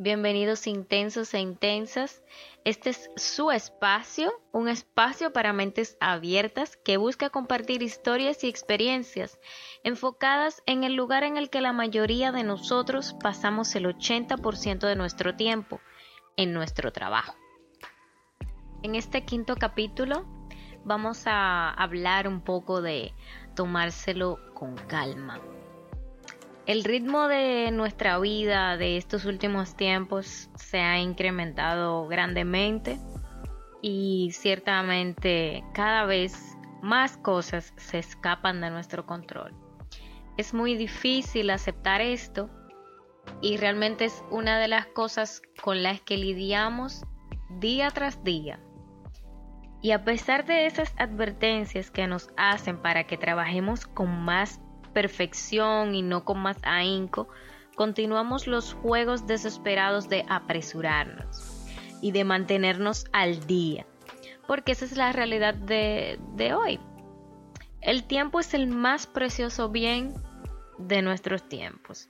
Bienvenidos intensos e intensas. Este es su espacio, un espacio para mentes abiertas que busca compartir historias y experiencias enfocadas en el lugar en el que la mayoría de nosotros pasamos el 80% de nuestro tiempo, en nuestro trabajo. En este quinto capítulo vamos a hablar un poco de tomárselo con calma. El ritmo de nuestra vida de estos últimos tiempos se ha incrementado grandemente y ciertamente cada vez más cosas se escapan de nuestro control. Es muy difícil aceptar esto y realmente es una de las cosas con las que lidiamos día tras día. Y a pesar de esas advertencias que nos hacen para que trabajemos con más perfección y no con más ahínco, continuamos los juegos desesperados de apresurarnos y de mantenernos al día, porque esa es la realidad de, de hoy. El tiempo es el más precioso bien de nuestros tiempos.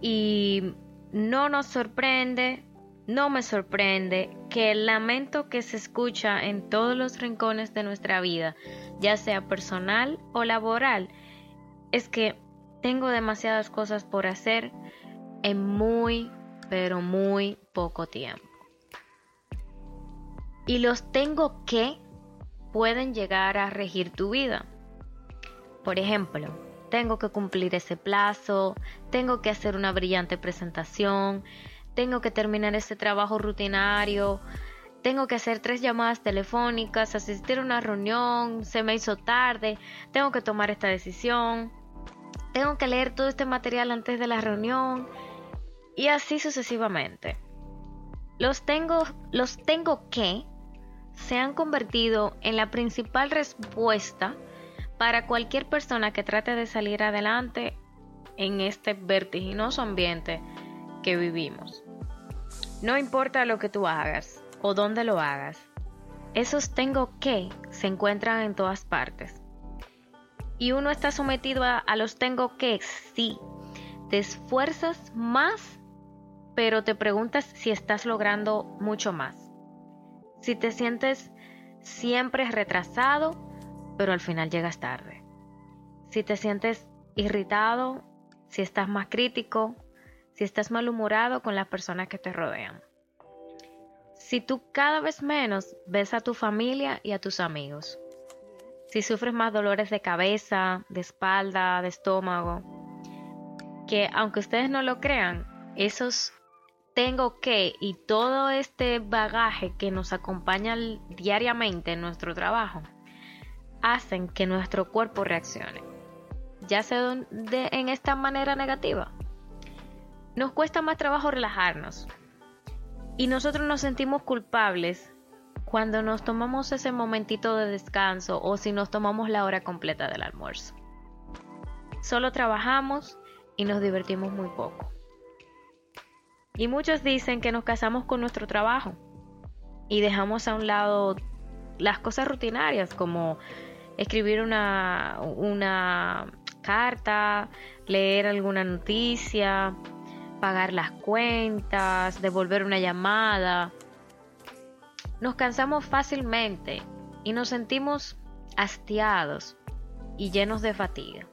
Y no nos sorprende, no me sorprende que el lamento que se escucha en todos los rincones de nuestra vida, ya sea personal o laboral, es que tengo demasiadas cosas por hacer en muy, pero muy poco tiempo. Y los tengo que pueden llegar a regir tu vida. Por ejemplo, tengo que cumplir ese plazo, tengo que hacer una brillante presentación, tengo que terminar ese trabajo rutinario, tengo que hacer tres llamadas telefónicas, asistir a una reunión, se me hizo tarde, tengo que tomar esta decisión, tengo que leer todo este material antes de la reunión y así sucesivamente. Los tengo, los tengo que se han convertido en la principal respuesta para cualquier persona que trate de salir adelante en este vertiginoso ambiente que vivimos. No importa lo que tú hagas o dónde lo hagas, esos tengo que se encuentran en todas partes. Y uno está sometido a, los tengo que, sí. Te esfuerzas más, pero te preguntas si estás logrando mucho más. Si te sientes siempre retrasado pero al final llegas tarde. Si te sientes irritado, si estás más crítico, si estás malhumorado con las personas que te rodean. Si tú cada vez menos ves a tu familia y a tus amigos. Si sufres más dolores de cabeza, de espalda, de estómago. Que aunque ustedes no lo crean, esos tengo que y todo este bagaje que nos acompaña diariamente en nuestro trabajo hacen que nuestro cuerpo reaccione, ya sea de, en esta manera negativa. Nos cuesta más trabajo relajarnos y nosotros nos sentimos culpables cuando nos tomamos ese momentito de descanso o si nos tomamos la hora completa del almuerzo. Solo trabajamos y nos divertimos muy poco. Y muchos dicen que nos casamos con nuestro trabajo y dejamos a un lado las cosas rutinarias como escribir una, una carta, leer alguna noticia, pagar las cuentas, devolver una llamada. Nos cansamos fácilmente y nos sentimos hastiados y llenos de fatiga.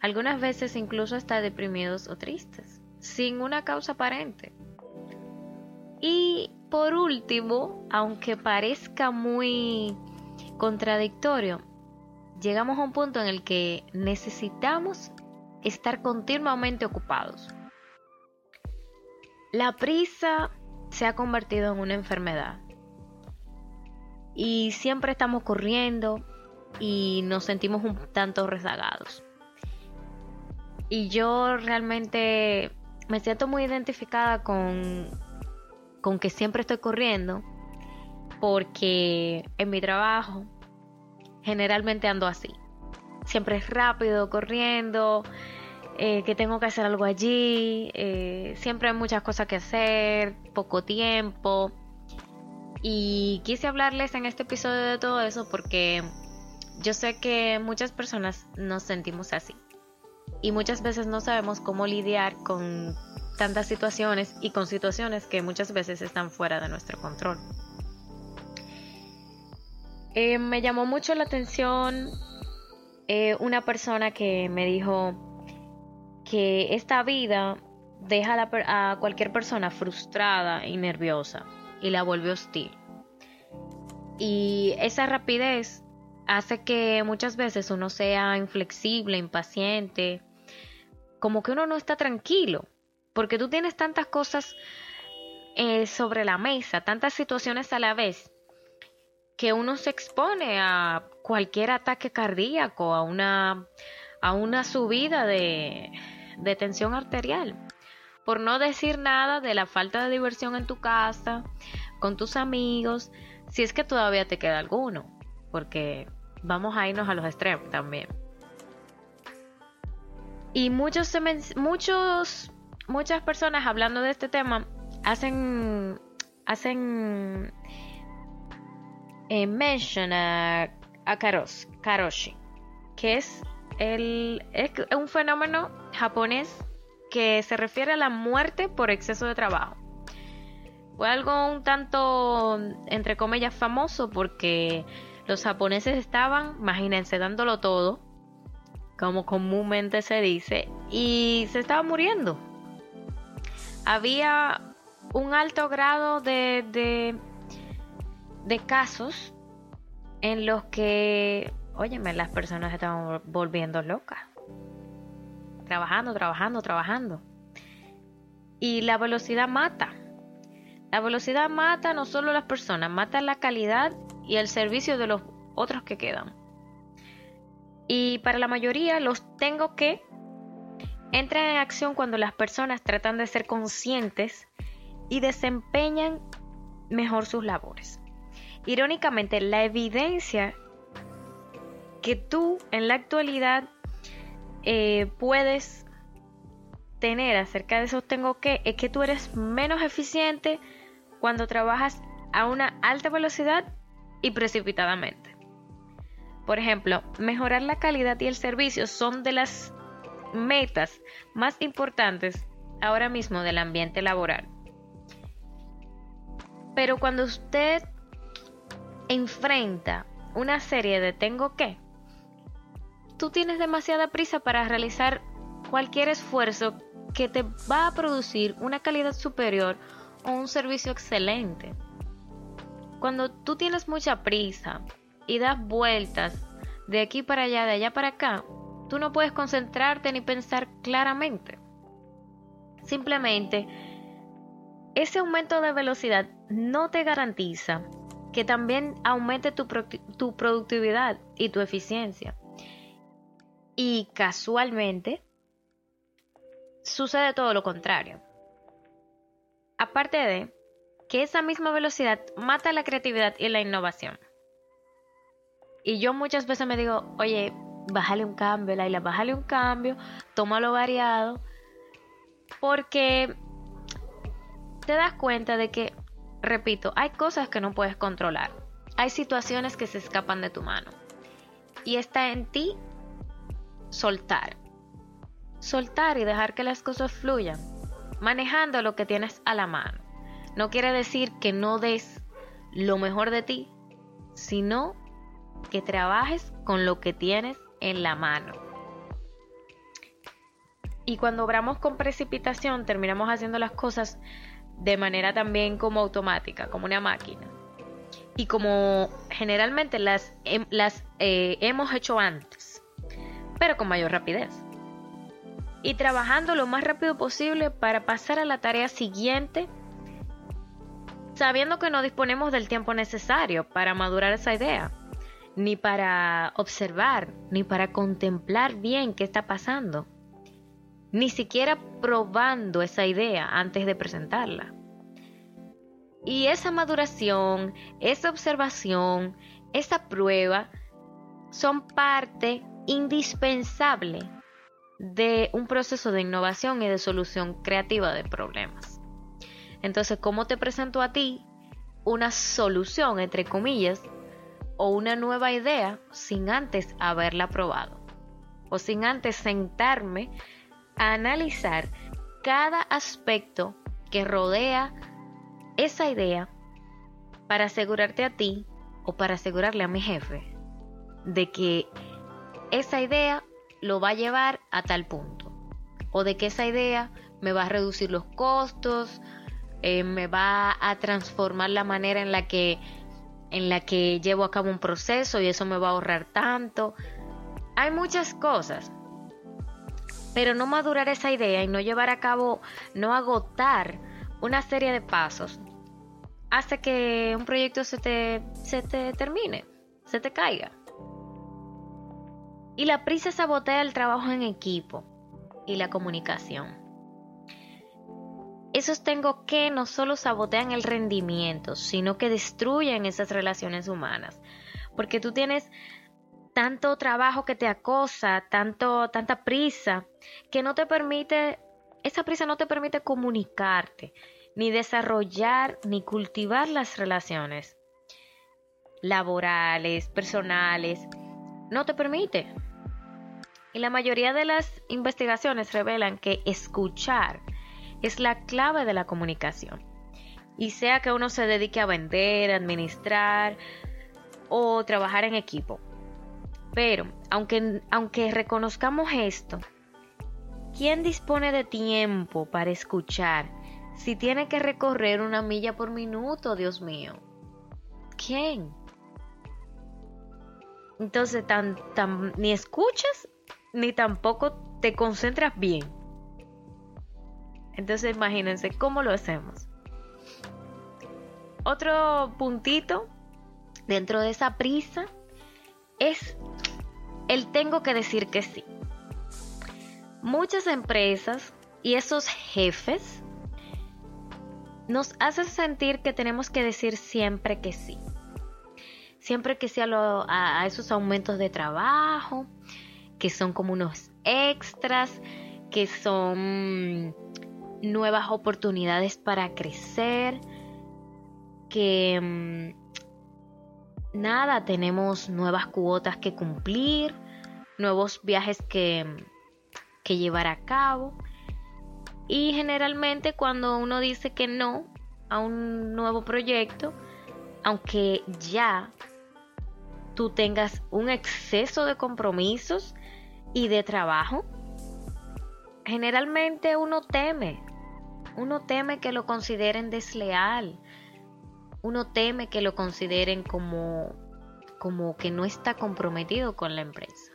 Algunas veces incluso hasta deprimidos o tristes, sin una causa aparente. Y por último, aunque parezca muy contradictorio, llegamos a un punto en el que necesitamos estar continuamente ocupados. La prisa se ha convertido en una enfermedad y siempre estamos corriendo y nos sentimos un tanto rezagados. Y yo realmente me siento muy identificada con, con que siempre estoy corriendo porque en mi trabajo generalmente ando así. Siempre es rápido, corriendo, eh, que tengo que hacer algo allí, eh, siempre hay muchas cosas que hacer, poco tiempo. Y quise hablarles en este episodio de todo eso porque yo sé que muchas personas nos sentimos así. Y muchas veces no sabemos cómo lidiar con tantas situaciones y con situaciones que muchas veces están fuera de nuestro control. Eh, me llamó mucho la atención eh, una persona que me dijo que esta vida deja a cualquier persona frustrada y nerviosa y la vuelve hostil. Y esa rapidez hace que muchas veces uno sea inflexible, impaciente, como que uno no está tranquilo, porque tú tienes tantas cosas eh, sobre la mesa, tantas situaciones a la vez, que uno se expone a cualquier ataque cardíaco, a una, a una subida de, de tensión arterial. Por no decir nada de la falta de diversión en tu casa, con tus amigos, si es que todavía te queda alguno, porque vamos a irnos a los extremos también. Y muchos, muchos, muchas personas hablando de este tema hacen, hacen eh, mention a, a Karoshi, que es, el, es un fenómeno japonés que se refiere a la muerte por exceso de trabajo. Fue algo un tanto, entre comillas, famoso porque los japoneses estaban, imagínense, dándolo todo, como comúnmente se dice, y se estaban muriendo. Había un alto grado de, de, de casos en los que, óyeme, las personas estaban volviendo locas. Trabajando, trabajando, trabajando. Y la velocidad mata. La velocidad mata no solo a las personas, mata la calidad y el servicio de los otros que quedan. Y para la mayoría los tengo que entran en acción cuando las personas tratan de ser conscientes y desempeñan mejor sus labores. Irónicamente, la evidencia que tú en la actualidad eh, puedes tener acerca de esos tengo que es que tú eres menos eficiente cuando trabajas a una alta velocidad y precipitadamente. Por ejemplo, mejorar la calidad y el servicio son de las metas más importantes ahora mismo del ambiente laboral. Pero cuando usted enfrenta una serie de tengo que, tú tienes demasiada prisa para realizar cualquier esfuerzo que te va a producir una calidad superior o un servicio excelente. Cuando tú tienes mucha prisa y das vueltas de aquí para allá, de allá para acá, tú no puedes concentrarte ni pensar claramente. Simplemente, ese aumento de velocidad no te garantiza que también aumente tu, tu productividad y tu eficiencia. Y casualmente, sucede todo lo contrario. Aparte de que esa misma velocidad mata la creatividad y la innovación. Y yo muchas veces me digo, oye, bájale un cambio, Laila, bájale un cambio, tómalo variado, porque te das cuenta de que, repito, hay cosas que no puedes controlar, hay situaciones que se escapan de tu mano, y está en ti soltar, soltar y dejar que las cosas fluyan, manejando lo que tienes a la mano. No quiere decir que no des lo mejor de ti, sino que trabajes con lo que tienes en la mano. Y cuando obramos con precipitación, terminamos haciendo las cosas de manera también como automática, como una máquina. Y como generalmente las, las eh, hemos hecho antes, pero con mayor rapidez. Y trabajando lo más rápido posible para pasar a la tarea siguiente, sabiendo que no disponemos del tiempo necesario para madurar esa idea ni para observar, ni para contemplar bien qué está pasando, ni siquiera probando esa idea antes de presentarla. Y esa maduración, esa observación, esa prueba son parte indispensable de un proceso de innovación y de solución creativa de problemas. Entonces, ¿cómo te presento a ti una solución, entre comillas, o una nueva idea sin antes haberla probado o sin antes sentarme a analizar cada aspecto que rodea esa idea para asegurarte a ti o para asegurarle a mi jefe de que esa idea lo va a llevar a tal punto o de que esa idea me va a reducir los costos, eh, me va a transformar la manera en la que en la que llevo a cabo un proceso y eso me va a ahorrar tanto. Hay muchas cosas, pero no madurar esa idea y no llevar a cabo, no agotar una serie de pasos hace que un proyecto se te, se te termine, se te caiga. Y la prisa sabotea el trabajo en equipo y la comunicación. Esos tengo que no solo sabotean el rendimiento, sino que destruyen esas relaciones humanas. Porque tú tienes tanto trabajo que te acosa, tanto, tanta prisa, que no te permite, esa prisa no te permite comunicarte, ni desarrollar, ni cultivar las relaciones laborales, personales. No te permite. Y la mayoría de las investigaciones revelan que escuchar es la clave de la comunicación. Y sea que uno se dedique a vender, administrar o trabajar en equipo. Pero, aunque, aunque reconozcamos esto, ¿quién dispone de tiempo para escuchar si tiene que recorrer una milla por minuto, Dios mío? ¿Quién? Entonces, ni escuchas ni tampoco te concentras bien. Entonces imagínense cómo lo hacemos. Otro puntito dentro de esa prisa es el tengo que decir que sí. Muchas empresas y esos jefes nos hacen sentir que tenemos que decir siempre que sí. Siempre que sí a, a esos aumentos de trabajo, que son como unos extras, que son nuevas oportunidades para crecer, que mm, nada, tenemos nuevas cuotas que cumplir, nuevos viajes que, que llevar a cabo. Y generalmente cuando uno dice que no a un nuevo proyecto, aunque ya tú tengas un exceso de compromisos y de trabajo, generalmente uno teme uno teme que lo consideren desleal. Uno teme que lo consideren como, como que no está comprometido con la empresa.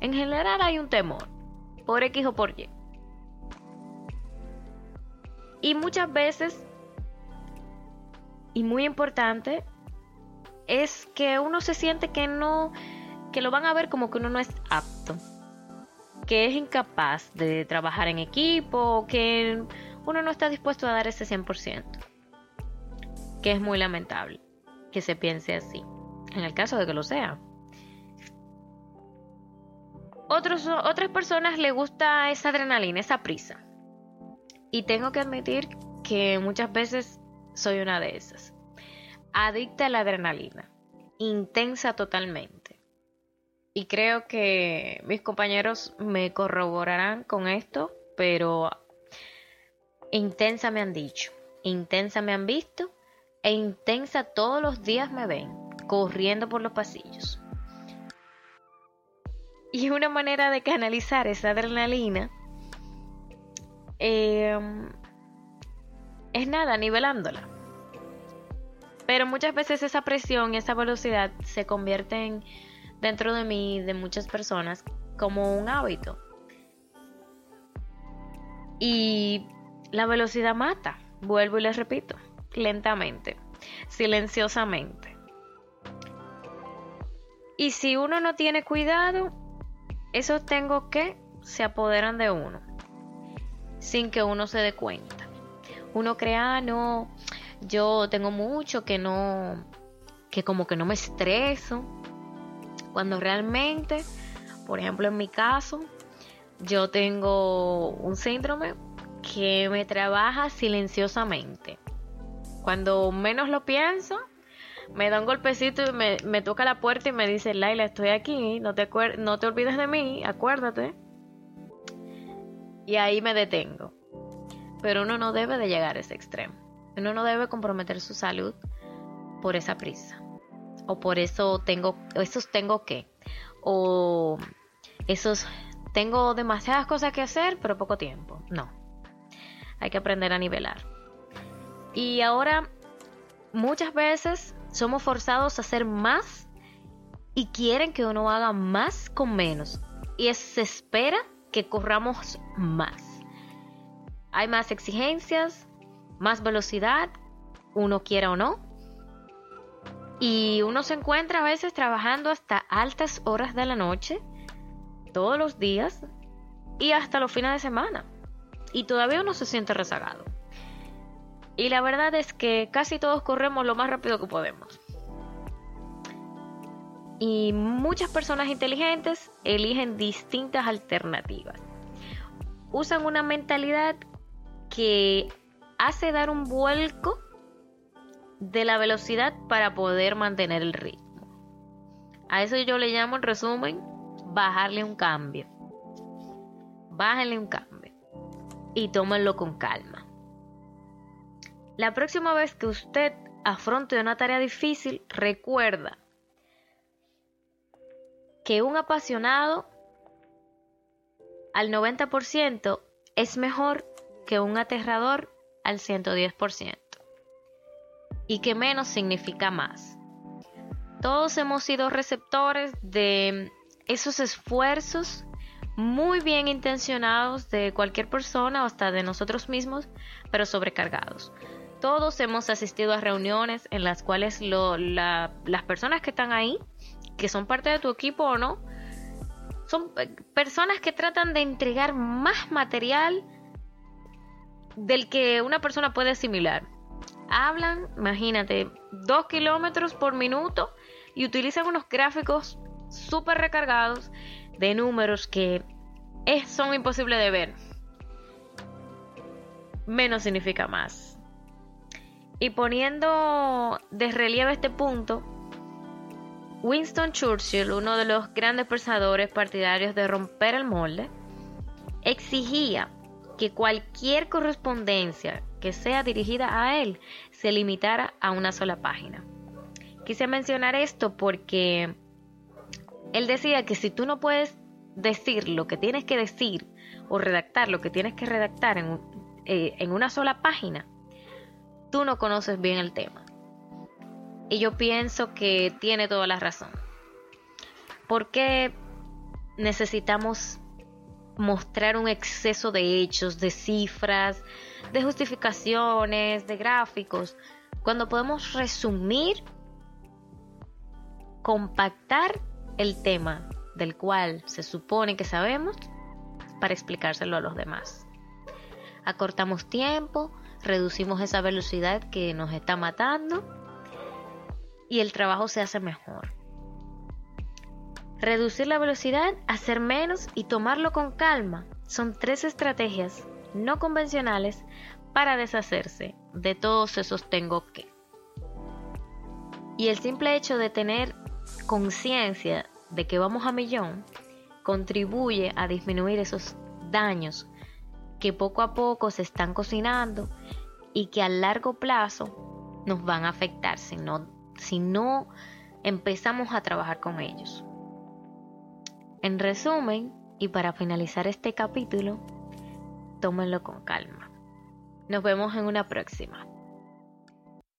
En general hay un temor, por X o por Y. Y muchas veces, y muy importante, es que uno se siente que no, que lo van a ver como que uno no es apto que es incapaz de trabajar en equipo, que uno no está dispuesto a dar ese 100%, que es muy lamentable que se piense así, en el caso de que lo sea. Otros, otras personas le gusta esa adrenalina, esa prisa. Y tengo que admitir que muchas veces soy una de esas. Adicta a la adrenalina, intensa totalmente y creo que mis compañeros me corroborarán con esto, pero intensa me han dicho, intensa me han visto e intensa todos los días me ven corriendo por los pasillos. Y una manera de canalizar esa adrenalina em, es nada, nivelándola. Pero muchas veces esa presión esa velocidad se convierten en dentro de mí, de muchas personas, como un hábito. Y la velocidad mata, vuelvo y les repito, lentamente, silenciosamente. Y si uno no tiene cuidado, esos tengo que se apoderan de uno, sin que uno se dé cuenta. Uno crea, ah, no, yo tengo mucho que no, que como que no me estreso, cuando realmente, por ejemplo en mi caso, yo tengo un síndrome que me trabaja silenciosamente. Cuando menos lo pienso, me da un golpecito y me, toca la puerta y me dice, Laila, estoy aquí, no te, no te olvides de mí, acuérdate. y ahí me detengo. Pero uno no debe de llegar a ese extremo. Uno no debe comprometer su salud por esa prisa. O por eso tengo, esos tengo que. O esos tengo demasiadas cosas que hacer, pero poco tiempo. No. Hay que aprender a nivelar. Y ahora, muchas veces somos forzados a hacer más y quieren que uno haga más con menos. Y se espera que corramos más. Hay más exigencias, más velocidad, uno quiera o no. Y uno se encuentra a veces trabajando hasta altas horas de la noche, todos los días y hasta los fines de semana. Y todavía uno se siente rezagado. Y la verdad es que casi todos corremos lo más rápido que podemos. Y muchas personas inteligentes eligen distintas alternativas. Usan una mentalidad que hace dar un vuelco de la velocidad para poder mantener el ritmo. A eso yo le llamo en resumen bajarle un cambio. Bájenle un cambio y tómenlo con calma. La próxima vez que usted afronte una tarea difícil, recuerda que un apasionado al 90% es mejor que un aterrador al 110%. Y que menos significa más. Todos hemos sido receptores de esos esfuerzos muy bien intencionados de cualquier persona o hasta de nosotros mismos, pero sobrecargados. Todos hemos asistido a reuniones en las cuales las personas que están ahí, que son parte de tu equipo o no, son eh, personas que tratan de entregar más material del que una persona puede asimilar. Hablan, imagínate, dos kilómetros por minuto y utilizan unos gráficos súper recargados de números que son imposibles de ver. Menos significa más. Y poniendo de relieve este punto, Winston Churchill, uno de los grandes pensadores partidarios de romper el molde, exigía que cualquier correspondencia que sea dirigida a él se limitara a una sola página. Quise mencionar esto porque él decía que si tú no puedes decir lo que tienes que decir o redactar lo que tienes que redactar en, eh, en una sola página, tú no conoces bien el tema. Y yo pienso que tiene toda la razón. Porque necesitamos mostrar un exceso de hechos, de cifras, de justificaciones, de gráficos, cuando podemos resumir, compactar el tema del cual se supone que sabemos para explicárselo a los demás. Acortamos tiempo, reducimos esa velocidad que nos está matando y el trabajo se hace mejor. Reducir la velocidad, hacer menos y tomarlo con calma son tres estrategias no convencionales para deshacerse de todos esos tengo que. Y el simple hecho de tener conciencia de que vamos a millón contribuye a disminuir esos daños que poco a poco se están cocinando y que a largo plazo nos van a afectar si no, si no empezamos a trabajar con ellos. En resumen, y para finalizar este capítulo, tómenlo con calma. Nos vemos en una próxima.